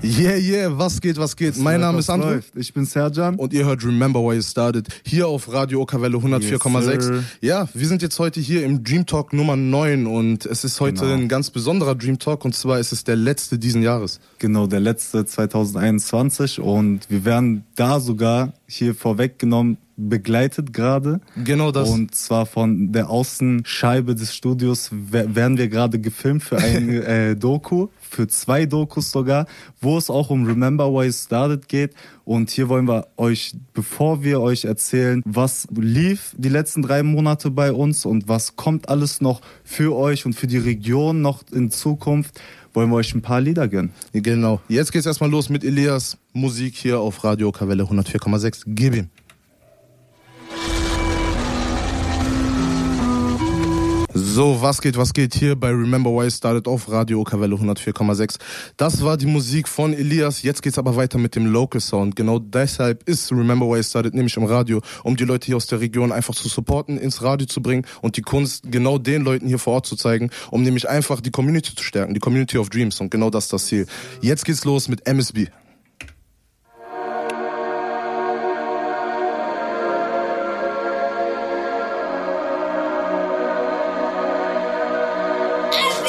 Yeah, yeah, was geht, was geht? Was mein läuft, Name ist André. läuft? Ich bin Serjan. Und ihr hört Remember Why You Started hier auf Radio Okawelle 104,6. Yes, ja, wir sind jetzt heute hier im Dream Talk Nummer 9 und es ist heute Genau. ein ganz besonderer Dream Talk und zwar ist es der letzte diesen Jahres. Genau, der letzte 2021 und wir werden da sogar hier vorweggenommen begleitet gerade. Genau das. Und zwar von der Außenscheibe des Studios wer- werden wir gerade gefilmt für ein äh, Doku, für zwei Dokus sogar, wo es auch um Remember Why You Started geht. Und hier wollen wir euch, bevor wir euch erzählen, was lief die letzten drei Monate bei uns und was kommt alles noch für euch und für die Region noch in Zukunft, wollen wir euch ein paar Lieder gönnen. Genau. Jetzt geht's erstmal los mit Elias Musik hier auf Radio Okawelle 104,6. Gib ihm. So, was geht, was geht hier bei Remember Why Started auf Radio Okawelle 104,6. Das war die Musik von Elias. Jetzt geht's aber weiter mit dem Local Sound. Genau deshalb ist Remember Why Started nämlich im Radio, um die Leute hier aus der Region einfach zu supporten, ins Radio zu bringen und die Kunst genau den Leuten hier vor Ort zu zeigen, um nämlich einfach die Community zu stärken, die Community of Dreams. Und genau das ist das Ziel. Jetzt geht's los mit MSB.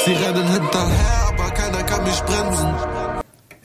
Sie rennen hinterher, aber keiner kann mich bremsen.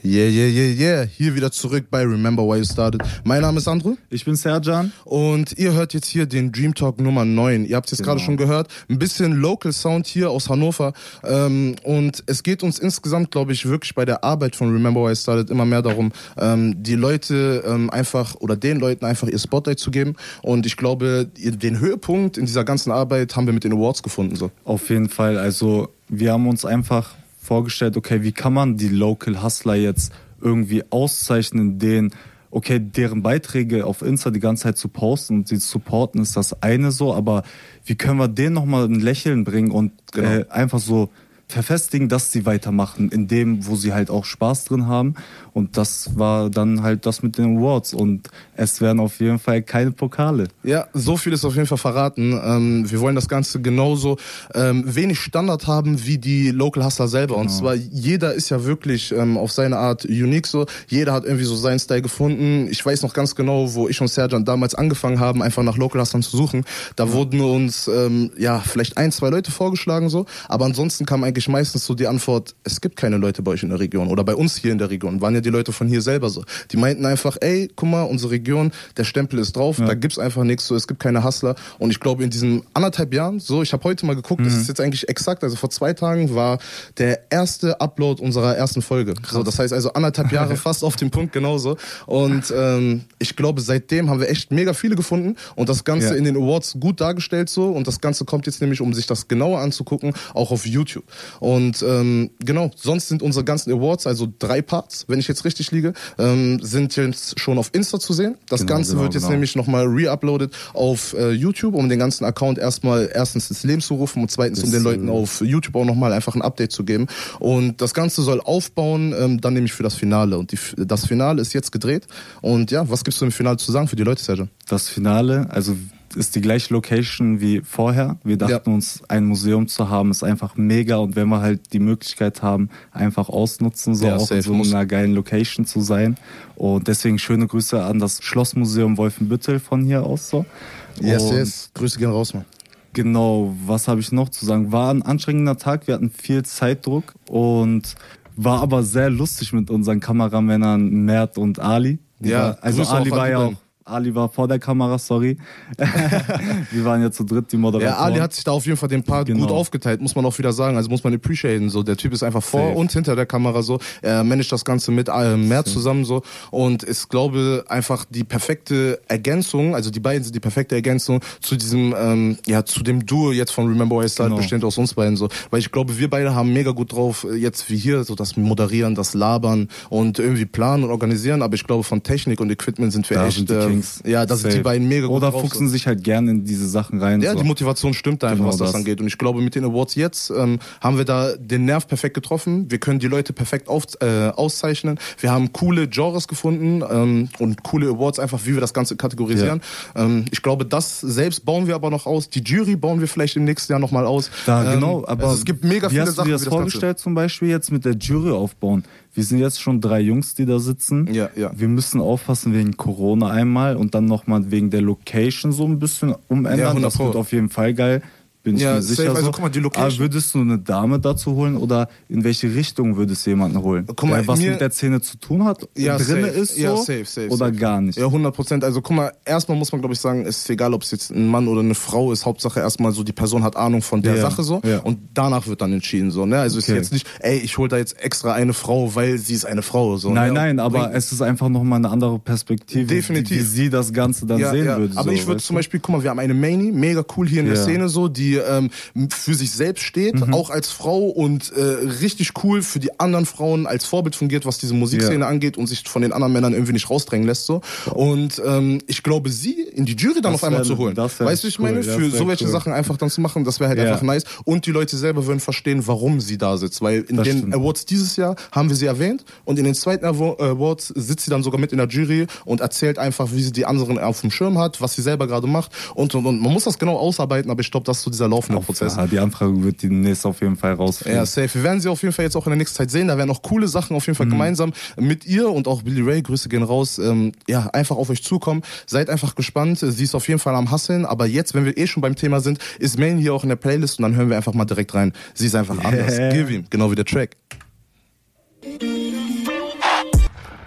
Yeah, yeah, yeah, yeah. Hier wieder zurück bei Remember Why You Started. Mein Name ist Andrew. Ich bin Serjan. Und ihr hört jetzt hier den Dream Talk Nummer 9. Ihr habt es jetzt gerade Genau. schon gehört. Ein bisschen Local Sound hier aus Hannover. Ähm, und es geht uns insgesamt, glaube ich, wirklich bei der Arbeit von Remember Why I Started immer mehr darum, ähm, die Leute ähm, einfach oder den Leuten einfach ihr Spotlight zu geben. Und ich glaube, den Höhepunkt in dieser ganzen Arbeit haben wir mit den Awards gefunden. So. Auf jeden Fall. Also wir haben uns einfach vorgestellt, okay, wie kann man die Local Hustler jetzt irgendwie auszeichnen, denen, okay, deren Beiträge auf Insta die ganze Zeit zu posten und sie zu supporten, ist das eine so, aber wie können wir denen nochmal ein Lächeln bringen und Genau. äh, einfach so verfestigen, dass sie weitermachen, in dem, wo sie halt auch Spaß drin haben. Und das war dann halt das mit den Awards. Und es werden auf jeden Fall keine Pokale. Ja, so viel ist auf jeden Fall verraten. Ähm, wir wollen das Ganze genauso ähm, wenig Standard haben wie die Local Hustler selber. Und zwar jeder ist ja wirklich ähm, auf seine Art unique so. Jeder hat irgendwie so seinen Style gefunden. Ich weiß noch ganz genau, wo ich und Serjan damals angefangen haben, einfach nach Local Hustlern zu suchen. Da wurden uns ähm, ja vielleicht ein, zwei Leute vorgeschlagen so. Aber ansonsten kam eigentlich meistens so die Antwort: Es gibt keine Leute bei euch in der Region oder bei uns hier in der Region. Waren ja die Leute von hier selber so. Die meinten einfach: Ey, guck mal, unsere Region, der Stempel ist drauf. Da gibt's einfach nichts. So, es gibt keine Hustler. Und ich glaube, in diesen anderthalb Jahren, so, ich habe heute mal geguckt, das ist jetzt eigentlich exakt, also vor zwei Tagen war der erste Upload unserer ersten Folge. So, das heißt also anderthalb Jahre fast auf den Punkt genauso. Und ähm, ich glaube, seitdem haben wir echt mega viele gefunden und das Ganze Ja. in den Awards gut dargestellt so. Und das Ganze kommt jetzt nämlich, um sich das genauer anzugucken, auch auf YouTube. Und ähm, genau, sonst sind unsere ganzen Awards, also drei Parts, wenn ich jetzt richtig liege, ähm, sind jetzt schon auf Insta zu sehen. Das Genau, Ganze genau, wird jetzt genau. nämlich nochmal reuploadet auf äh, YouTube, um den ganzen Account erstmal erstens ins Leben zu rufen und zweitens, um Das, den Leuten auf YouTube auch nochmal einfach ein Update zu geben. Und das Ganze soll aufbauen, ähm, dann nämlich für das Finale. Und die, das Finale ist jetzt gedreht. Und ja, was gibst du im Finale zu sagen für die Leute, Sergio? Das Finale, also ist die gleiche Location wie vorher. Wir dachten Ja. uns, ein Museum zu haben, ist einfach mega und wenn wir halt die Möglichkeit haben, einfach ausnutzen, so Ja, auch in so muss. einer geilen Location zu sein. Und deswegen schöne Grüße an das Schlossmuseum Wolfenbüttel von hier aus so. und Grüße gehen raus, Mann. Genau, was habe ich noch zu sagen? War ein anstrengender Tag, wir hatten viel Zeitdruck und war aber sehr lustig mit unseren Kameramännern Mert und Ali. Die Ja, war, also Grüße Ali war ja auch. Ali war vor der Kamera, sorry. wir waren ja zu dritt die Moderatoren. Ja, Ali hat sich da auf jeden Fall den Part Genau. gut aufgeteilt, muss man auch wieder sagen. Also muss man appreciaten. So, der Typ ist einfach vor Safe. und hinter der Kamera so. Er managt das Ganze mit äh, mehr zusammen so und ist, glaube einfach die perfekte Ergänzung. Also die beiden sind die perfekte Ergänzung zu diesem, ähm, ja, zu dem Duo jetzt von Remember Why I Started Genau. bestehend aus uns beiden so. Weil ich glaube, wir beide haben mega gut drauf äh, jetzt wie hier so das Moderieren, das Labern und irgendwie planen und organisieren. Aber ich glaube von Technik und Equipment sind wir da echt. sind die Kings. ja, das sind die Safe. beiden mega gut Oder fuchsen sich halt gerne in diese Sachen rein. Ja, so. die Motivation stimmt da einfach, Genau was das, das. angeht. Und ich glaube, mit den Awards jetzt ähm, haben wir da den Nerv perfekt getroffen. Wir können die Leute perfekt auf, äh, auszeichnen. Wir haben coole Genres gefunden ähm, und coole Awards einfach, wie wir das Ganze kategorisieren. Ähm, ich glaube, das selbst bauen wir aber noch aus. Die Jury bauen wir vielleicht im nächsten Jahr nochmal aus. Da, Ähm, genau, aber also es gibt mega wie viele hast Sachen. du dir wie das vorgestellt, zum Beispiel jetzt mit der Jury aufbauen? Wir sind jetzt schon drei Jungs, die da sitzen. Ja, ja. Wir müssen aufpassen wegen Corona einmal und dann nochmal wegen der Location so ein bisschen umändern. Ja, 100 das wird auf jeden Fall geil. Bin ich Ja, mir safe. sicher. Also so. guck mal, die Location- Aber würdest du eine Dame dazu holen oder in welche Richtung würdest du jemanden holen? Guck mal, der was mir- mit der Szene zu tun hat, Ja, drinne safe. ist so Ja, safe, safe, oder safe. gar nicht? Ja, 100 Prozent. Also guck mal, erstmal muss man, glaube ich, sagen, es ist egal, ob es jetzt ein Mann oder eine Frau ist. Hauptsache erstmal so, die Person hat Ahnung von der Ja, Sache so. ja. Und danach wird dann entschieden so. Ne? Also es Okay. ist jetzt nicht, ey, ich hole da jetzt extra eine Frau, weil sie ist eine Frau. So, Nein, ne? nein, aber Bringt- es ist einfach nochmal eine andere Perspektive, Definitiv. Wie, wie sie das Ganze dann sehen würde. Aber so, ich würde zum? Beispiel, guck mal, wir haben eine Mani, mega cool hier in der. Szene so, die ähm, für sich selbst steht, Mhm. auch als Frau und äh, richtig cool für die anderen Frauen als Vorbild fungiert, was diese Musikszene Ja. angeht und sich von den anderen Männern irgendwie nicht rausdrängen lässt so. Und ähm, ich glaube, sie in die Jury dann Das auf einmal wär- zu holen. Weißt du, ich cool, meine, das für so welche cool. Sachen einfach dann zu machen, das wäre halt Ja. einfach nice. Und die Leute selber würden verstehen, warum sie da sitzt. Weil in Das den stimmt. Awards dieses Jahr haben wir sie erwähnt und in den zweiten Awa- Awards sitzt sie dann sogar mit in der Jury und erzählt einfach, wie sie die anderen auf dem Schirm hat, was sie selber gerade macht und, und, und. Man muss das genau ausarbeiten, aber ich glaube, das ist so dieser laufende Prozess. Ja, die Anfrage wird demnächst auf jeden Fall rausfinden. Ja, safe. Wir werden sie auf jeden Fall jetzt auch in der nächsten Zeit sehen. Da werden auch coole Sachen auf jeden Fall gemeinsam mit ihr und auch Billy Ray, Grüße gehen raus, ähm, ja, einfach auf euch zukommen. Seid einfach gespannt. Sie ist auf jeden Fall am Hasseln. Aber jetzt, wenn wir eh schon beim Thema sind, ist Main hier auch in der Playlist und dann hören wir einfach mal direkt rein. Sie ist einfach anders. Give ihm. Genau wie der Track.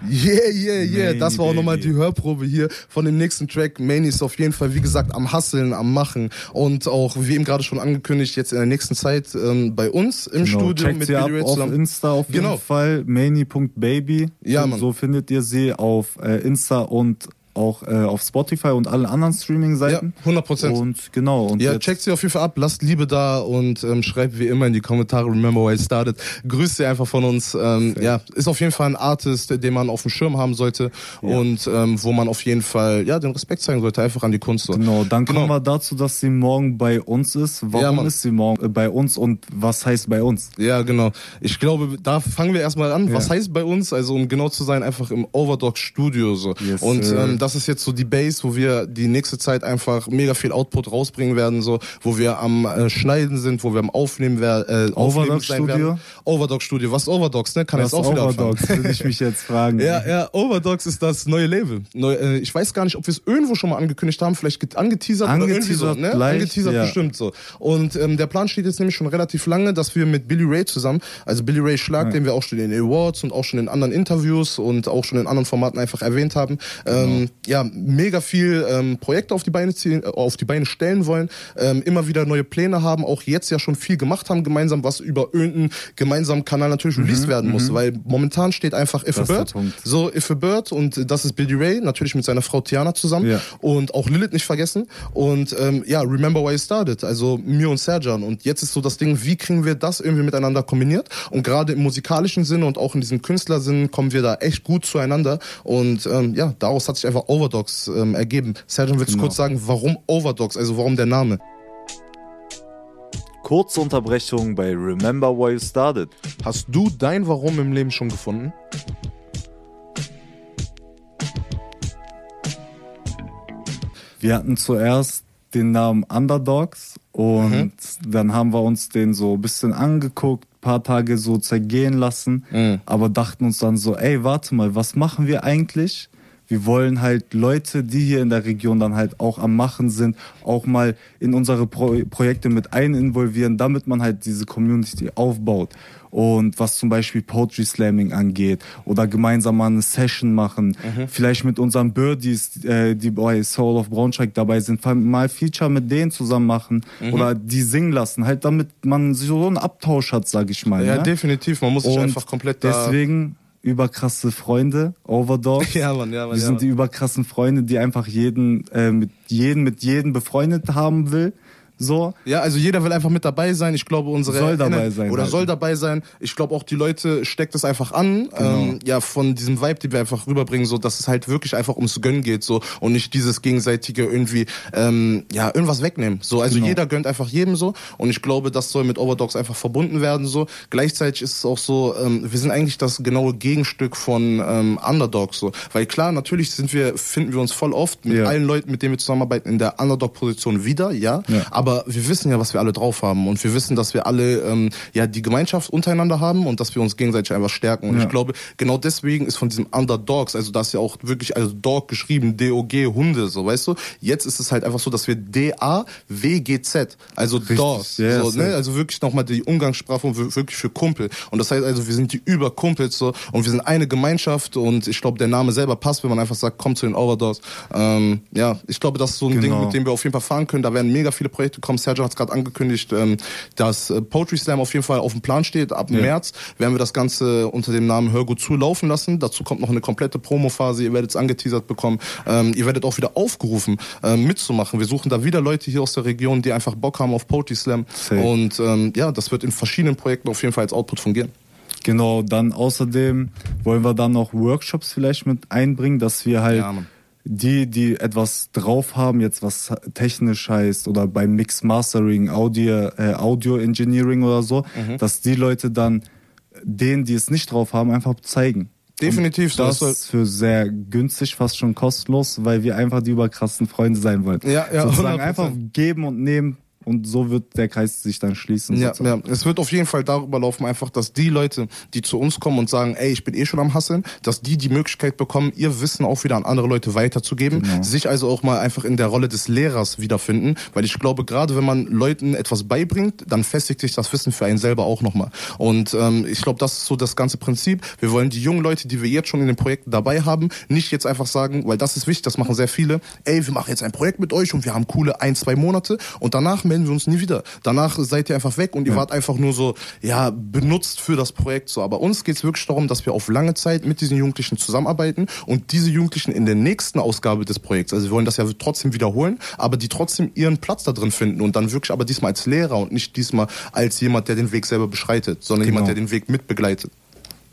Yeah, yeah, yeah. Manny, das war auch nochmal die Hörprobe hier von dem nächsten Track. Manny ist auf jeden Fall, wie gesagt, am Hasseln, am Machen und auch, wie eben gerade schon angekündigt, jetzt in der nächsten Zeit ähm, bei uns im Genau, Studio checkt mit sie ab auf zusammen. Insta auf jeden Genau. Fall. Mani.baby. Ja, so, Mann. so findet ihr sie auf äh, Insta und auch äh, auf Spotify und allen anderen Streaming-Seiten. Ja, 100%. Und genau. Und Ja, checkt sie auf jeden Fall ab, lasst Liebe da und ähm, schreibt wie immer in die Kommentare, remember why it started. Grüßt sie einfach von uns. Ähm, ja, ist auf jeden Fall ein Artist, den man auf dem Schirm haben sollte und ähm, wo man auf jeden Fall ja den Respekt zeigen sollte, einfach an die Kunst. So. Genau, dann Genau. kommen wir dazu, dass sie morgen bei uns ist. Ja, Warum Mann. ist sie morgen äh, bei uns und was heißt bei uns? Ja, genau. Ich glaube, da fangen wir erstmal an. Was Ja. heißt bei uns? Also, um genau zu sein, einfach im Overdog Studio so. Yes, und ähm, das ist jetzt so die Base, wo wir die nächste Zeit einfach mega viel Output rausbringen werden, so, wo wir am äh, Schneiden sind, wo wir am Aufnehmen werden. Äh, Aufnehmen Overdog sein Studio? werden. Overdog Studio. Was ist Overdogs, ne? Kann Was jetzt auch wieder. Overdogs, würde ich mich jetzt fragen. Ja, ja, Overdogs ist das neue Label. Neu, äh, ich weiß gar nicht, ob wir es irgendwo schon mal angekündigt haben, vielleicht get- angeteasert, oder irgendwie so, Angeteasert ne? gleich, angeteasert ja. bestimmt so. Und ähm, der Plan steht jetzt nämlich schon relativ lange, dass wir mit Billy Ray zusammen, also Billy Ray Schlag, den wir auch schon in den Awards und auch schon in anderen Interviews und auch schon in anderen Formaten einfach erwähnt haben, ähm, ja, mega viel ähm, Projekte auf die Beine ziehen, äh, auf die Beine stellen wollen, ähm, immer wieder neue Pläne haben, auch jetzt ja schon viel gemacht haben gemeinsam, was über irgendeinen gemeinsamen Kanal natürlich released werden muss, weil momentan steht einfach If a Mhm, Das der Bird, so If a Bird und das ist Billy Ray, natürlich mit seiner Frau Tiana zusammen Ja. und auch Lilith nicht vergessen. Und ähm, ja, Remember Why It Started, also mir und Serjan. Und jetzt ist so das Ding, wie kriegen wir das irgendwie miteinander kombiniert? Und gerade im musikalischen Sinne und auch in diesem Künstlersinn kommen wir da echt gut zueinander. Und ähm, ja, daraus hat sich einfach Overdogs ähm, ergeben. Serjan, willst du Genau. kurz sagen, warum Overdogs, also warum der Name? Kurze Unterbrechung bei Remember Why You Started. Hast du dein Warum im Leben schon gefunden? Wir hatten zuerst den Namen Underdogs und Mhm. dann haben wir uns den so ein bisschen angeguckt, paar Tage so zergehen lassen, Mhm. aber dachten uns dann so, ey, warte mal, was machen wir eigentlich? Wir wollen halt Leute, die hier in der Region dann halt auch am Machen sind, auch mal in unsere Pro Projekte mit ein involvieren, damit man halt diese Community aufbaut. Und was zum Beispiel Poetry Slamming angeht oder gemeinsam mal eine Session machen, vielleicht mit unseren Birdies, äh, die bei Soul of Braunschweig dabei sind, mal Feature mit denen zusammen machen oder die singen lassen, halt damit man so einen Abtausch hat, sag ich mal. Ja, ne? definitiv, man muss sich Und einfach komplett da... Deswegen überkrasse Freunde, Overdogs. Ja, Mann, ja, Mann, Wir ja, sind Mann. die überkrassen Freunde, die einfach jeden äh, mit jeden mit jedem befreundet haben will. So. Ja, also jeder will einfach mit dabei sein. Ich glaube, unsere Soll dabei sein oder halt. soll dabei sein. Ich glaube auch die Leute steckt es einfach an. Genau. Ähm, ja, von diesem Vibe, den wir einfach rüberbringen, so dass es halt wirklich einfach ums Gönnen geht, so und nicht dieses gegenseitige irgendwie ähm, ja irgendwas wegnehmen. So, also Genau. jeder gönnt einfach jedem so und ich glaube, das soll mit Overdogs einfach verbunden werden. So gleichzeitig ist es auch so, ähm, wir sind eigentlich das genaue Gegenstück von ähm, Underdogs, so, weil klar, natürlich sind wir finden wir uns voll oft mit Ja. allen Leuten, mit denen wir zusammenarbeiten, in der Underdog-Position wieder, ja, Ja. aber aber wir wissen ja, was wir alle drauf haben und wir wissen, dass wir alle ähm, ja die Gemeinschaft untereinander haben und dass wir uns gegenseitig einfach stärken. Und Ja. ich glaube, genau deswegen ist von diesem Underdogs, also das ist ja auch wirklich also Dog geschrieben, D-O-G, Hunde, so weißt du. Jetzt ist es halt einfach so, dass wir D-A-W-G-Z, also Dogs, ja, so, ne? also wirklich nochmal die Umgangssprache und wir- wirklich für Kumpel. Und das heißt also, wir sind die Überkumpels so und wir sind eine Gemeinschaft und ich glaube, der Name selber passt, wenn man einfach sagt, komm zu den Overdogs. Ähm, ja, ich glaube, das ist so ein Ding, Genau. mit dem wir auf jeden Fall fahren können. Da werden mega viele Projekte kommen. Sergio hat es gerade angekündigt, ähm, dass äh, Poetry Slam auf jeden Fall auf dem Plan steht. Ab Ja. März werden wir das Ganze unter dem Namen Hör gut zu laufen lassen. Dazu kommt noch eine komplette Promophase. Ihr werdet es angeteasert bekommen. Ähm, ihr werdet auch wieder aufgerufen, ähm, mitzumachen. Wir suchen da wieder Leute hier aus der Region, die einfach Bock haben auf Poetry Slam. Safe. Und ähm, ja, das wird in verschiedenen Projekten auf jeden Fall als Output fungieren. Genau, dann außerdem wollen wir dann noch Workshops vielleicht mit einbringen, dass wir halt Ja. Die, die etwas drauf haben, jetzt was technisch heißt oder beim Mix Mastering, Audio, äh, Audio Engineering oder so, Mhm. dass die Leute dann denen, die es nicht drauf haben, einfach zeigen. Definitiv, Und Das ist für sehr günstig, fast schon kostenlos, weil wir einfach die überkrassen Freunde sein wollen. Ja, ja, Sozusagen 100%. einfach geben und nehmen und so wird der Kreis sich dann schließen. Ja, sozusagen. ja, es wird auf jeden Fall darüber laufen, einfach, dass die Leute, die zu uns kommen und sagen, ey, ich bin eh schon am Hasseln, dass die die Möglichkeit bekommen, ihr Wissen auch wieder an andere Leute weiterzugeben, Genau. sich also auch mal einfach in der Rolle des Lehrers wiederfinden, weil ich glaube, gerade wenn man Leuten etwas beibringt, dann festigt sich das Wissen für einen selber auch nochmal. Und ähm, ich glaube, das ist so das ganze Prinzip. Wir wollen die jungen Leute, die wir jetzt schon in den Projekten dabei haben, nicht jetzt einfach sagen, weil das ist wichtig, das machen sehr viele, ey, wir machen jetzt ein Projekt mit euch und wir haben coole ein, zwei Monate und danach melden wir uns nie wieder. Danach seid ihr einfach weg und ihr wart einfach nur so, ja, benutzt für das Projekt so. Aber uns geht's wirklich darum, dass wir auf lange Zeit mit diesen Jugendlichen zusammenarbeiten und diese Jugendlichen in der nächsten Ausgabe des Projekts, also wir wollen das ja trotzdem wiederholen, aber die trotzdem ihren Platz da drin finden und dann wirklich aber diesmal als Lehrer und nicht diesmal als jemand, der den Weg selber beschreitet, sondern Genau. jemand, der den Weg mitbegleitet.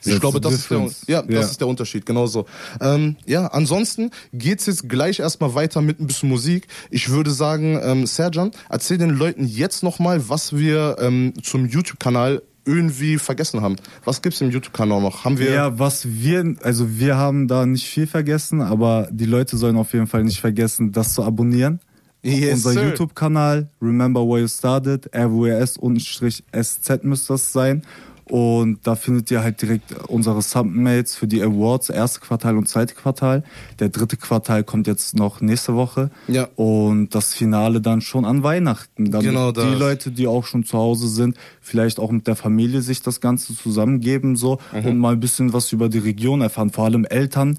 Ich That's glaube, das ist, der, ja, das Ja. ist der Unterschied, genauso. Ähm, ja, ansonsten geht's jetzt gleich erstmal weiter mit ein bisschen Musik. Ich würde sagen, ähm, Serjan, erzähl den Leuten jetzt nochmal, was wir ähm, zum YouTube-Kanal irgendwie vergessen haben. Was gibt's im YouTube-Kanal noch? Haben wir... Ja, was wir, also wir haben da nicht viel vergessen, aber die Leute sollen auf jeden Fall nicht vergessen, das zu abonnieren. Yes, Unser. YouTube-Kanal, Remember Where You Started, RWS-SZ müsste das sein. Und da findet ihr halt direkt unsere Submates für die Awards, erste Quartal und zweite Quartal. Der dritte Quartal kommt jetzt noch nächste Woche. Ja. Und das Finale dann schon an Weihnachten. Damit Genau das. die Leute, die auch schon zu Hause sind, vielleicht auch mit der Familie sich das Ganze zusammengeben so Mhm. und mal ein bisschen was über die Region erfahren. Vor allem Eltern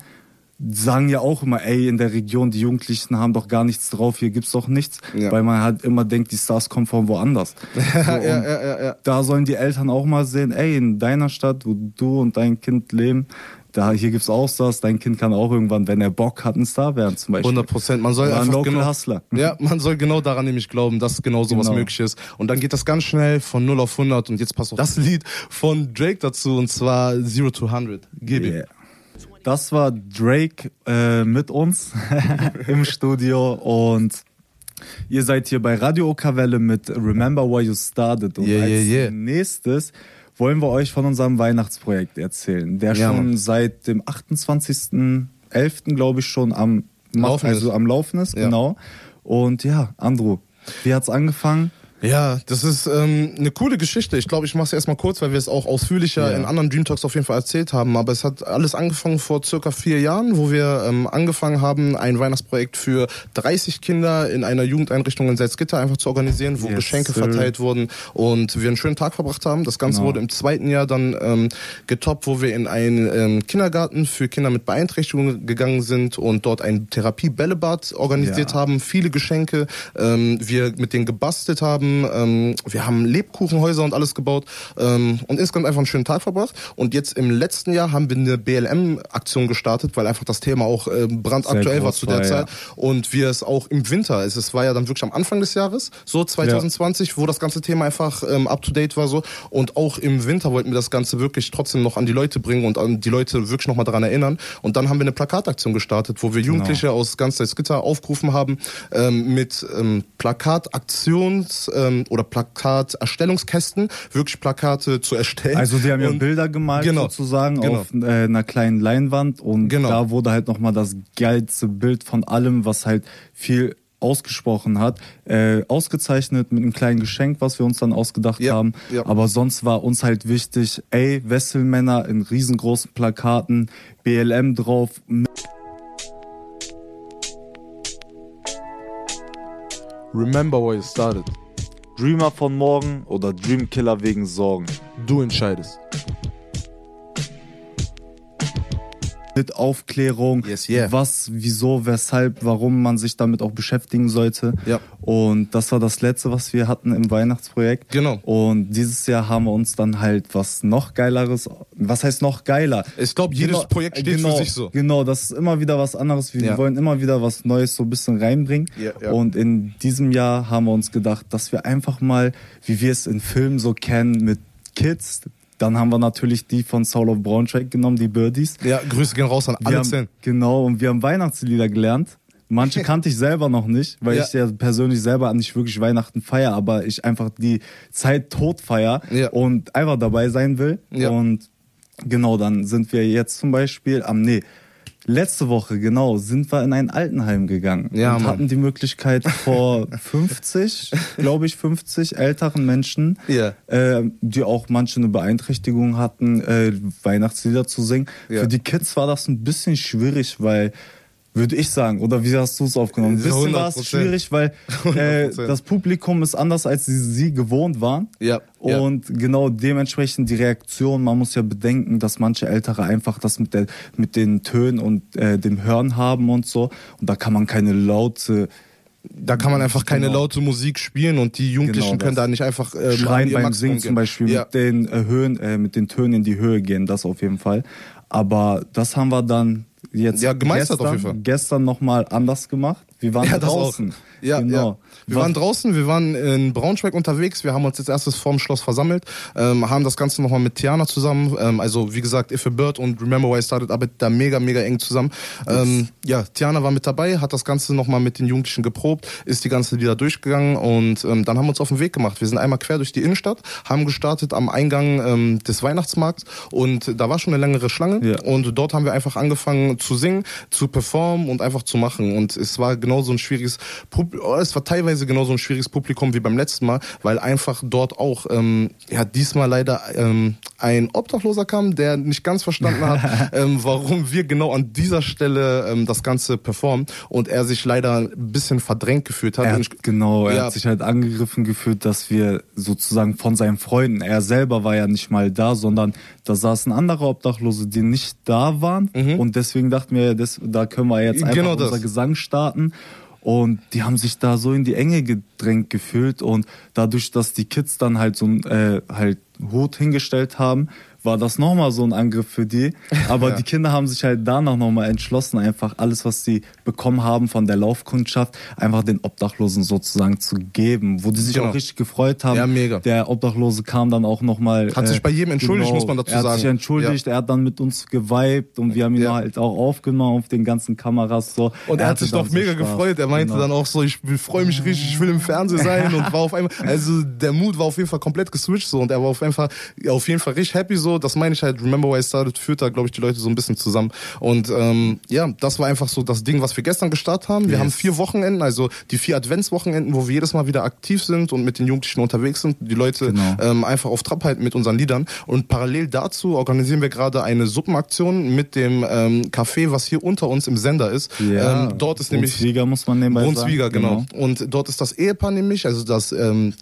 sagen ja auch immer, ey, in der Region, die Jugendlichen haben doch gar nichts drauf, hier gibt's doch nichts, Ja. weil man halt immer denkt, die Stars kommen von woanders. So, ja, ja, ja, ja. Da sollen die Eltern auch mal sehen, ey, in deiner Stadt, wo du und dein Kind leben, da hier gibt's auch Stars, dein Kind kann auch irgendwann, wenn er Bock hat, ein Star werden zum Beispiel. 100 Prozent. Man soll Oder ein einfach genau, Hustler. Ja, man soll genau daran nämlich glauben, dass genau sowas Genau. möglich ist. Und dann geht das ganz schnell von 0 auf 100 und jetzt passt auch das Lied von Drake dazu und zwar Zero to 100. Gib ihm. Yeah. Das war Drake äh, mit uns im Studio und ihr seid hier bei Radio Okawelle mit Remember Why You Started. Und Yeah, als yeah, yeah. nächstes wollen wir euch von unserem Weihnachtsprojekt erzählen, der Ja, schon Mann. seit dem 28.11. glaube ich schon am Laufen also ist. am Laufen ist, Ja. genau. Und ja, Andro, wie hat's angefangen? Ja, das ist ähm, eine coole Geschichte. Ich glaube, ich mache es erstmal kurz, weil wir es auch ausführlicher Ja. in anderen Dream Talks auf jeden Fall erzählt haben. Aber es hat alles angefangen vor circa vier Jahren, wo wir ähm, angefangen haben, ein Weihnachtsprojekt für 30 Kinder in einer Jugendeinrichtung in Salzgitter einfach zu organisieren, wo Yes, Geschenke sir. verteilt wurden und wir einen schönen Tag verbracht haben. Das Ganze Genau. wurde im zweiten Jahr dann ähm, getoppt, wo wir in einen ähm, Kindergarten für Kinder mit Beeinträchtigungen gegangen sind und dort ein Therapie-Bällebad organisiert Ja. haben, viele Geschenke, ähm, wir mit denen gebastelt haben, ähm, wir haben Lebkuchenhäuser und alles gebaut ähm, und insgesamt einfach einen schönen Tag verbracht. Und jetzt im letzten Jahr haben wir eine BLM-Aktion gestartet, weil einfach das Thema auch ähm, brandaktuell war zu der war, ja. Zeit und wir es auch im Winter, es, es war ja dann wirklich am Anfang des Jahres, so 2020, wo das ganze Thema einfach ähm, up to date war so und auch im Winter wollten wir das Ganze wirklich trotzdem noch an die Leute bringen und an die Leute wirklich nochmal daran erinnern und dann haben wir eine Plakataktion gestartet, wo wir Genau. Jugendliche aus ganz Salzgitter aufgerufen haben, ähm, mit ähm, Plakataktions- ähm, oder Plakaterstellungskästen wirklich Plakate zu erstellen. Also die haben ja Und- Bilder gemalt Genau. sozusagen Genau. auf äh, einer kleinen Leinwand und Genau. da wurde halt nochmal das geilste Bild von allem, was halt viel ausgesprochen hat. Äh, ausgezeichnet mit einem kleinen Geschenk, was wir uns dann ausgedacht Ja, haben. ja. Aber sonst war uns halt wichtig, ey, Wesselmänner in riesengroßen Plakaten, BLM drauf, Remember where you started. Dreamer von morgen oder Dreamkiller wegen Sorgen. Du entscheidest. Mit Aufklärung, Yes, yeah. was, wieso, weshalb, warum man sich damit auch beschäftigen sollte. Ja. Und das war das letzte, was wir hatten im Weihnachtsprojekt. Genau. Und dieses Jahr haben wir uns dann halt was noch geileres, was heißt noch geiler? Ich glaube, jedes Genau, Projekt steht genau, für sich so. Genau, das ist immer wieder was anderes. Wir Ja. wollen immer wieder was Neues so ein bisschen reinbringen. Ja, ja. Und in diesem Jahr haben wir uns gedacht, dass wir einfach mal, wie wir es in Filmen so kennen, mit Kids, dann haben wir natürlich die von Soul of Braunschweig genommen, die Birdies. Ja, Grüße gehen raus an alle zehn. genau, und wir haben Weihnachtslieder gelernt. Manche kannte ich selber noch nicht, weil Ja. ich ja persönlich selber nicht wirklich Weihnachten feier, aber ich einfach die Zeit tot feier Ja. und einfach dabei sein will. Ja. Und genau, dann sind wir jetzt zum Beispiel am, nee, letzte Woche, genau, sind wir in ein Altenheim gegangen Ja, und Mann. hatten die Möglichkeit vor 50, glaube ich, 50 älteren Menschen, Ja. äh, die auch manche eine Beeinträchtigung hatten, äh, Weihnachtslieder zu singen. Ja. Für die Kids war das ein bisschen schwierig, weil würde ich sagen, oder wie hast du es aufgenommen? Ein bisschen war es 100%. schwierig, weil äh, 100%. das Publikum ist anders, als sie, sie gewohnt waren. Ja, ja. Und genau dementsprechend die Reaktion, man muss ja bedenken, dass manche Ältere einfach das mit, der, mit den Tönen und äh, dem Hören haben und so. Und da kann man keine laute Da kann man einfach keine Genau. laute Musik spielen und die Jugendlichen Genau können da nicht einfach äh, Schreien beim Maximum Singen geben. zum Beispiel Ja. mit den äh, Höhen, äh, mit den Tönen in die Höhe gehen, das auf jeden Fall. Aber das haben wir dann jetzt Ja, gemeistert gestern, auf jeden Fall. gestern nochmal anders gemacht. Wir waren Ja, draußen. Ja, genau. ja. Wir waren draußen, wir waren in Braunschweig unterwegs, wir haben uns jetzt erstes vorm Schloss versammelt, ähm, haben das Ganze nochmal mit Tiana zusammen, ähm, also wie gesagt, If a Bird und Remember Why I Started arbeitet da mega, mega eng zusammen. Ähm, ja, Tiana war mit dabei, hat das Ganze nochmal mit den Jugendlichen geprobt, ist die ganze Lieder durchgegangen und ähm, dann haben wir uns auf den Weg gemacht. Wir sind einmal quer durch die Innenstadt, haben gestartet am Eingang ähm, des Weihnachtsmarkts und da war schon eine längere Schlange Ja. und dort haben wir einfach angefangen zu singen, zu performen und einfach zu machen und es war genauso ein schwieriges Pub oh, es war teilweise genauso ein schwieriges Publikum wie beim letzten Mal, weil einfach dort auch ähm, ja diesmal leider ähm, ein Obdachloser kam, der nicht ganz verstanden hat, ähm, warum wir genau an dieser Stelle ähm, das Ganze performen und er sich leider ein bisschen verdrängt gefühlt hat. Er hat, genau, er Ja. hat sich halt angegriffen gefühlt, dass wir sozusagen von seinen Freunden, er selber war ja nicht mal da, sondern da saßen andere Obdachlose, die nicht da waren. Und deswegen dachten wir, das, da können wir jetzt einfach Mhm. Genau unser Gesang starten. Und die haben sich da so in die Enge gedrängt gefühlt. Und dadurch, dass die Kids dann halt so ein äh, halt Hut hingestellt haben, war das nochmal so ein Angriff für die. Aber die Kinder haben sich halt danach nochmal entschlossen, einfach alles, was sie bekommen haben von der Laufkundschaft, einfach den Obdachlosen sozusagen zu geben, wo die sich Genau. auch richtig gefreut haben. Ja, mega. Der Obdachlose kam dann auch nochmal. Hat sich bei jedem entschuldigt, muss man dazu er hat sagen. sich entschuldigt, er hat dann mit uns geweibt und wir haben ihn Ja. halt auch aufgenommen auf den ganzen Kameras so. Und er, hat sich doch so mega Spaß. gefreut. Er meinte Genau. dann auch so, ich freue mich richtig, ich will im Fernsehen sein und war auf einmal, also der Mut war auf jeden Fall komplett geswitcht so und er war auf jeden Fall, auf jeden Fall richtig happy so. Das meine ich halt, Remember Why I Started führt da, glaube ich, die Leute so ein bisschen zusammen. Und ähm, ja, das war einfach so das Ding, was wir gestern gestartet haben. Wir Yes. haben vier Wochenenden, also die vier Adventswochenenden, wo wir jedes Mal wieder aktiv sind und mit den Jugendlichen unterwegs sind, die Leute Genau. ähm, einfach auf Trab halten mit unseren Liedern. Und parallel dazu organisieren wir gerade eine Suppenaktion mit dem ähm, Café, was hier unter uns im Sender ist. Ja, ähm, dort ist nämlich Brunswiga muss man nebenbei Brunswiger, sagen. genau. Und dort ist das Ehepaar nämlich, also das ähm,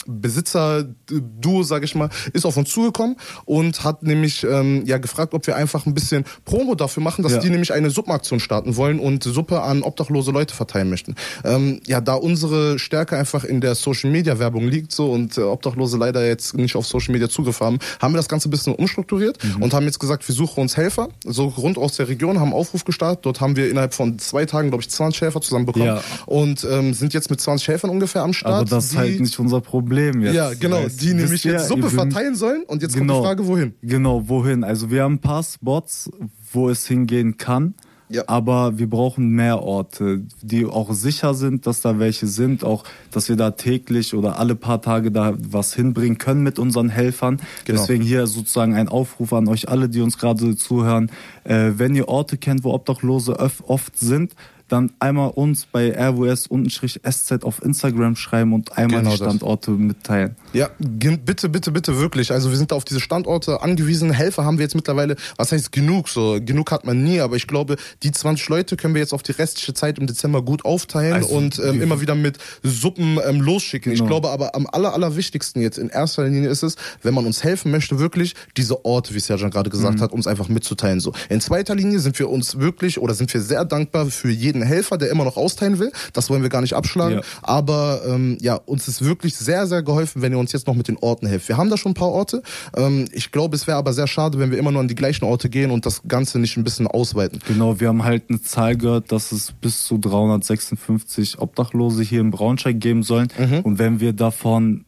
Besitzer-Duo, sag ich mal, ist auf uns zugekommen und hat nämlich ähm, ja gefragt, ob wir einfach ein bisschen Promo dafür machen, dass Ja. die nämlich eine Suppenaktion starten wollen und Suppe an obdachlose Leute verteilen möchten. Ähm, ja, da unsere Stärke einfach in der Social-Media-Werbung liegt so und äh, Obdachlose leider jetzt nicht auf Social-Media Zugriff haben, haben wir das Ganze ein bisschen umstrukturiert Mhm. und haben jetzt gesagt, wir suchen uns Helfer, so rund aus der Region, haben Aufruf gestartet. Dort haben wir innerhalb von zwei Tagen, glaube ich, 20 Helfer zusammenbekommen Ja. und ähm, sind jetzt mit 20 Helfern ungefähr am Start. Aber das ist halt nicht unser Problem jetzt. Ja, genau, die nämlich jetzt Suppe verteilen sollen und jetzt Genau. kommt die Frage, wohin? Genau, wohin? Also wir haben ein paar Spots, wo es hingehen kann. Ja. Aber wir brauchen mehr Orte, die auch sicher sind, dass da welche sind, auch, dass wir da täglich oder alle paar Tage da was hinbringen können mit unseren Helfern. Genau. Deswegen hier sozusagen ein Aufruf an euch alle, die uns gerade zuhören. Äh, wenn ihr Orte kennt, wo Obdachlose oft sind, dann einmal uns bei RWS-SZ auf Instagram schreiben und einmal Genau die das. Standorte mitteilen. Ja, bitte, bitte, bitte wirklich. Also wir sind auf diese Standorte angewiesen. Helfer haben wir jetzt mittlerweile, was heißt genug? So genug hat man nie, aber ich glaube, die 20 Leute können wir jetzt auf die restliche Zeit im Dezember gut aufteilen Also, und ähm, immer wieder mit Suppen ähm, losschicken. Ich Genau. glaube aber am aller, allerwichtigsten jetzt in erster Linie ist es, wenn man uns helfen möchte, wirklich diese Orte, wie Serjan gerade gesagt hat, uns einfach mitzuteilen. So in zweiter Linie sind wir uns wirklich oder sind wir sehr dankbar für jeden Helfer, der immer noch austeilen will. Das wollen wir gar nicht abschlagen. Ja. Aber ähm, ja, uns ist wirklich sehr, sehr geholfen, wenn ihr uns jetzt noch mit den Orten helft. Wir haben da schon ein paar Orte. Ähm, ich glaube, es wäre aber sehr schade, wenn wir immer nur an die gleichen Orte gehen und das Ganze nicht ein bisschen ausweiten. Genau, wir haben halt eine Zahl gehört, dass es bis zu 356 Obdachlose hier in Braunschweig geben sollen. Mhm. Und wenn wir davon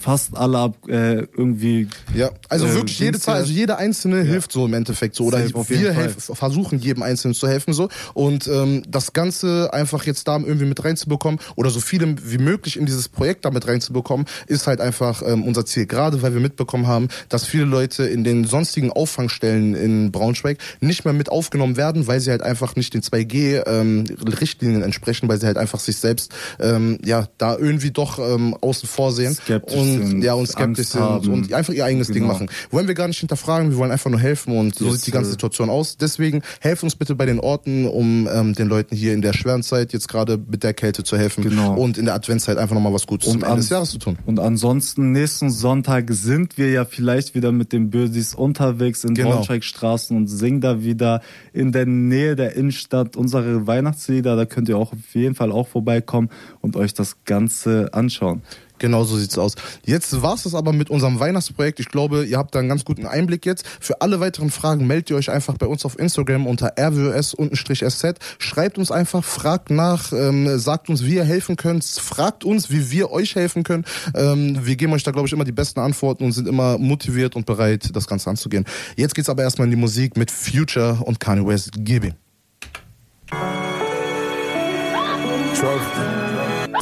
fast alle ab, äh, irgendwie Ja, also Äh, wirklich jede Zahl, ja. also jeder Einzelne hilft so im Endeffekt so. Oder Safe, wir Fall. helf, versuchen jedem Einzelnen zu helfen so. Und ähm, das Ganze einfach jetzt da irgendwie mit reinzubekommen oder so viele wie möglich in dieses Projekt damit reinzubekommen, ist halt einfach ähm, unser Ziel. Gerade weil wir mitbekommen haben, dass viele Leute in den sonstigen Auffangstellen in Braunschweig nicht mehr mit aufgenommen werden, weil sie halt einfach nicht den 2G-Richtlinien entsprechen, weil sie halt einfach sich selbst ähm, ja da irgendwie doch ähm, außen vor sehen Skeptisch und sind, ja und skeptisch sind haben. und einfach ihr eigenes Ding Genau. machen. Wollen wir gar nicht hinterfragen, wir wollen einfach nur helfen und so Yes, sieht die ganze. Situation aus. Deswegen helft uns bitte bei den Orten, um ähm, den Leuten hier in der schweren Zeit jetzt gerade mit der Kälte zu helfen Genau. und in der Adventszeit einfach nochmal was Gutes zum Ende des Jahres zu tun. Und ansonsten, nächsten Sonntag sind wir ja vielleicht wieder mit den Bösis unterwegs in Genau. Braunschweigstraßen und singen da wieder in der Nähe der Innenstadt unsere Weihnachtslieder. Da könnt ihr auch auf jeden Fall auch vorbeikommen und euch das Ganze anschauen. Genau so sieht's aus. Jetzt war's es aber mit unserem Weihnachtsprojekt. Ich glaube, ihr habt da einen ganz guten Einblick jetzt. Für alle weiteren Fragen meldet ihr euch einfach bei uns auf Instagram unter rws-sz. Schreibt uns einfach, fragt nach, ähm, sagt uns, wie ihr helfen könnt, fragt uns, wie wir euch helfen können. Ähm, wir geben euch da, glaube ich, immer die besten Antworten und sind immer motiviert und bereit, das Ganze anzugehen. Jetzt geht's aber erstmal in die Musik mit Future und Kanye West. Gib ihm.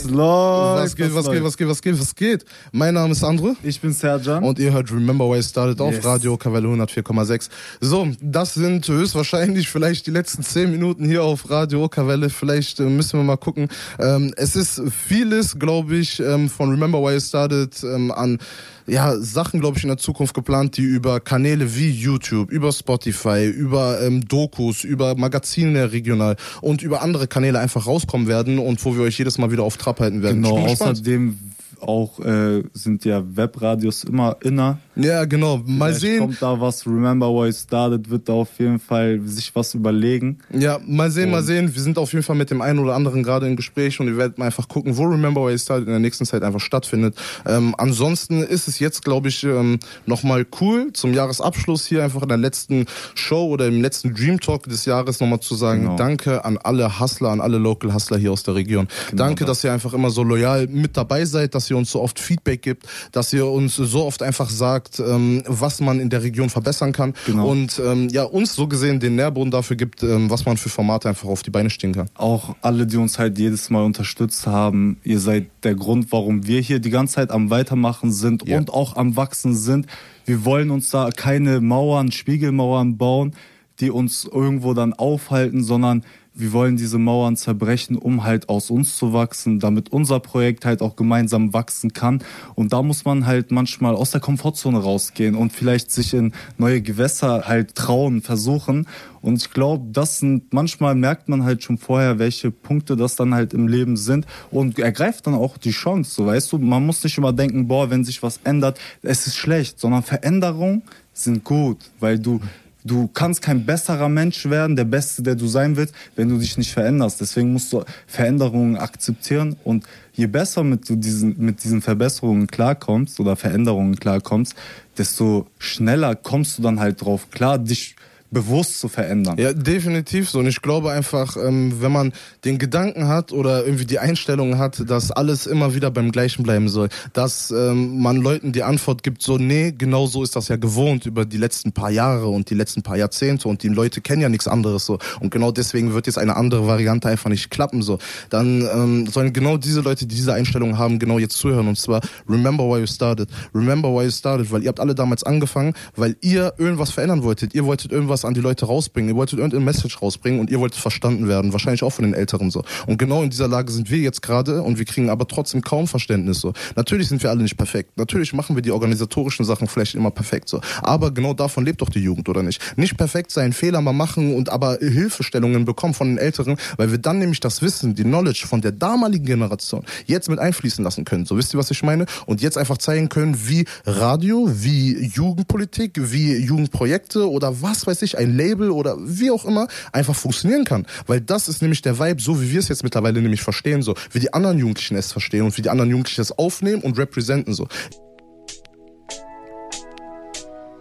Was geht, was geht, was geht, was geht, was geht? Mein Name ist Andro. Ich bin Serjan. Und ihr hört Remember Why It Started auf. Radio Kavelle 104,6. So, das sind höchstwahrscheinlich vielleicht die letzten zehn Minuten hier auf Radio Kavelle. Vielleicht äh, müssen wir mal gucken. Ähm, es ist vieles, glaube ich, ähm, von Remember Why It Started ähm, an ja, Sachen, glaube ich, in der Zukunft geplant, die über Kanäle wie YouTube, über Spotify, über ähm, Dokus, über Magazine regional und über andere Kanäle einfach rauskommen werden und wo wir euch jedes Mal wieder auf Trab halten werden. genau, außerdem auch äh, sind ja Webradios immer inner. Ja, genau. Mal Vielleicht sehen. kommt da was, Remember Why It Started, wird da auf jeden Fall sich was überlegen. Ja, mal sehen, mal Und- sehen. Wir sind auf jeden Fall mit dem einen oder anderen gerade im Gespräch und wir werden mal einfach gucken, wo Remember Why It Started in der nächsten Zeit einfach stattfindet. Ähm, ansonsten ist es jetzt, glaube ich, ähm, nochmal cool, zum Jahresabschluss hier einfach in der letzten Show oder im letzten Dream Talk des Jahres nochmal zu sagen, Genau. danke an alle Hustler, an alle Local Hustler hier aus der Region. danke, das. dass ihr einfach immer so loyal mit dabei seid, dass ihr uns so oft Feedback gibt, dass ihr uns so oft einfach sagt, ähm, was man in der Region verbessern kann Genau. und ähm, ja, uns so gesehen den Nährboden dafür gibt, ähm, was man für Formate einfach auf die Beine stehen kann. auch alle, die uns halt jedes Mal unterstützt haben. Ihr seid der Grund, warum wir hier die ganze Zeit am Weitermachen sind Ja. und auch am Wachsen sind. Wir wollen uns da keine Mauern, Spiegelmauern bauen, die uns irgendwo dann aufhalten, sondern wir wollen diese Mauern zerbrechen, um halt aus uns zu wachsen, damit unser Projekt halt auch gemeinsam wachsen kann. Und da muss man halt manchmal aus der Komfortzone rausgehen und vielleicht sich in neue Gewässer halt trauen, versuchen. Und ich glaube, das sind, manchmal merkt man halt schon vorher, welche Punkte das dann halt im Leben sind und ergreift dann auch die Chance. So weißt du, man muss nicht immer denken, boah, wenn sich was ändert, es ist schlecht, sondern Veränderungen sind gut, weil du Du kannst kein besserer Mensch werden, der Beste, der du sein willst, wenn du dich nicht veränderst. Deswegen musst du Veränderungen akzeptieren und je besser mit, du diesen, mit diesen Verbesserungen klarkommst oder Veränderungen klarkommst, desto schneller kommst du dann halt drauf klar, dich bewusst zu verändern. Ja, definitiv so. Und ich glaube einfach, ähm, wenn man den Gedanken hat oder irgendwie die Einstellung hat, dass alles immer wieder beim Gleichen bleiben soll, dass ähm, man Leuten die Antwort gibt, so, nee, genau so ist das ja gewohnt über die letzten paar Jahre und die letzten paar Jahrzehnte und die Leute kennen ja nichts anderes so. Und genau deswegen wird jetzt eine andere Variante einfach nicht klappen so. Dann ähm, sollen genau diese Leute, die diese Einstellung haben, genau jetzt zuhören. Und zwar, remember why you started. Remember why you started, weil ihr habt alle damals angefangen, weil ihr irgendwas verändern wolltet. Ihr wolltet irgendwas irgendwas an die Leute rausbringen, ihr wolltet irgendein Message rausbringen und ihr wolltet verstanden werden, wahrscheinlich auch von den Älteren so. Und genau in dieser Lage sind wir jetzt gerade und wir kriegen aber trotzdem kaum Verständnis so. Natürlich sind wir alle nicht perfekt. Natürlich machen wir die organisatorischen Sachen vielleicht immer perfekt so. Aber genau davon lebt doch die Jugend, oder nicht? Nicht perfekt sein, Fehler mal machen und aber Hilfestellungen bekommen von den Älteren, weil wir dann nämlich das Wissen, die Knowledge von der damaligen Generation jetzt mit einfließen lassen können. So wisst ihr, was ich meine? Und jetzt einfach zeigen können, wie Radio, wie Jugendpolitik, wie Jugendprojekte oder was weiß ich, ein Label oder wie auch immer einfach funktionieren kann. Weil das ist nämlich der Vibe, so wie wir es jetzt mittlerweile nämlich verstehen, so wie die anderen Jugendlichen es verstehen und wie die anderen Jugendlichen es aufnehmen und representen so.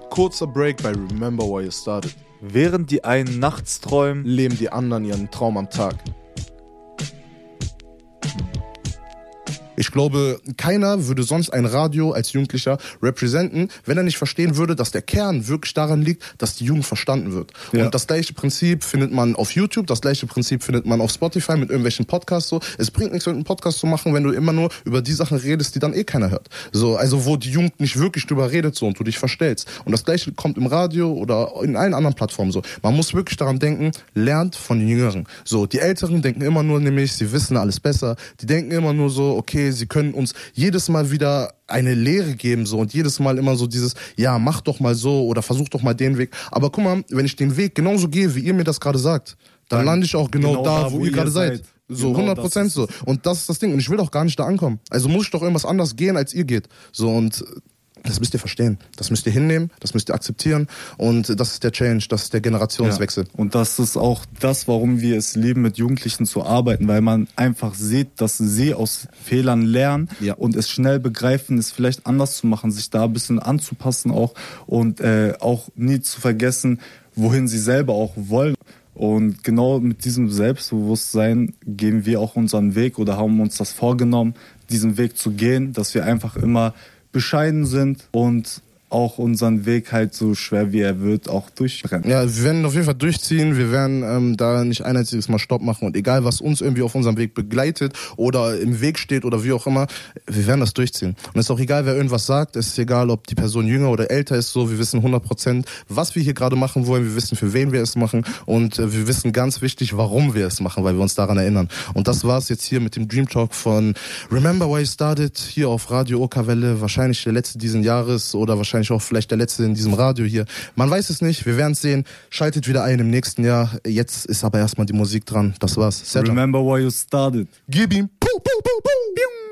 Kurzer Break bei Remember Why You Started. Während die einen nachts träumen, Leben die anderen ihren Traum am Tag. Ich glaube, keiner würde sonst ein Radio als Jugendlicher representen, wenn er nicht verstehen würde, dass der Kern wirklich daran liegt, dass die Jugend verstanden wird. Ja. Und das gleiche Prinzip findet man auf YouTube, das gleiche Prinzip findet man auf Spotify mit irgendwelchen Podcasts so. Es bringt nichts, irgendeinen Podcast zu machen, wenn du immer nur über die Sachen redest, die dann eh keiner hört. So, also wo die Jugend nicht wirklich drüber redet so und du dich verstellst. Und das gleiche kommt im Radio oder in allen anderen Plattformen so. Man muss wirklich daran denken, lernt von den Jüngeren. So, die Älteren denken immer nur nämlich, sie wissen alles besser. Die denken immer nur so, okay, sie können uns jedes Mal wieder eine Lehre geben so und jedes Mal immer so dieses, ja, mach doch mal so oder versuch doch mal den Weg. Aber guck mal, wenn ich den Weg genauso gehe, wie ihr mir das gerade sagt, dann, Dann lande ich auch genau, genau da, da, wo, wo ihr gerade seid. seid. So, Genau 100 das Prozent so. Und das ist das Ding. Und ich will doch gar nicht da ankommen. Also muss ich doch irgendwas anders gehen, als ihr geht. So, und das müsst ihr verstehen. Das müsst ihr hinnehmen, das müsst ihr akzeptieren. Und das ist der Change, das ist der Generationswechsel. Und das ist auch das, warum wir es lieben, mit Jugendlichen zu arbeiten, weil man einfach sieht, dass sie aus Fehlern lernen Ja. und es schnell begreifen, es vielleicht anders zu machen, sich da ein bisschen anzupassen auch und äh, auch nie zu vergessen, wohin sie selber auch wollen. Und genau mit diesem Selbstbewusstsein gehen wir auch unseren Weg oder haben uns das vorgenommen, diesen Weg zu gehen, dass wir einfach immer bescheiden sind und auch unseren Weg halt so schwer wie er wird auch durchbrennen. Ja, wir werden auf jeden Fall durchziehen. Wir werden ähm, da nicht ein einziges Mal Stopp machen. Und egal, was uns irgendwie auf unserem Weg begleitet oder im Weg steht oder wie auch immer, wir werden das durchziehen. Und es ist auch egal, wer irgendwas sagt. Es ist egal, ob die Person jünger oder älter ist. So, wir wissen 100 Prozent, was wir hier gerade machen wollen. Wir wissen, für wen wir es machen. Und äh, wir wissen ganz wichtig, warum wir es machen, weil wir uns daran erinnern. Und das war's jetzt hier mit dem Dream Talk von Remember Why You Started hier auf Radio Okerwelle. Wahrscheinlich der letzte diesen Jahres oder wahrscheinlich auch vielleicht der letzte in diesem Radio hier. Man weiß es nicht. Wir werden es sehen. Schaltet wieder ein im nächsten Jahr. Jetzt ist aber erstmal die Musik dran. Das war's. Sergio. Remember why you started. Gib ihm. Puh, puh, puh, puh.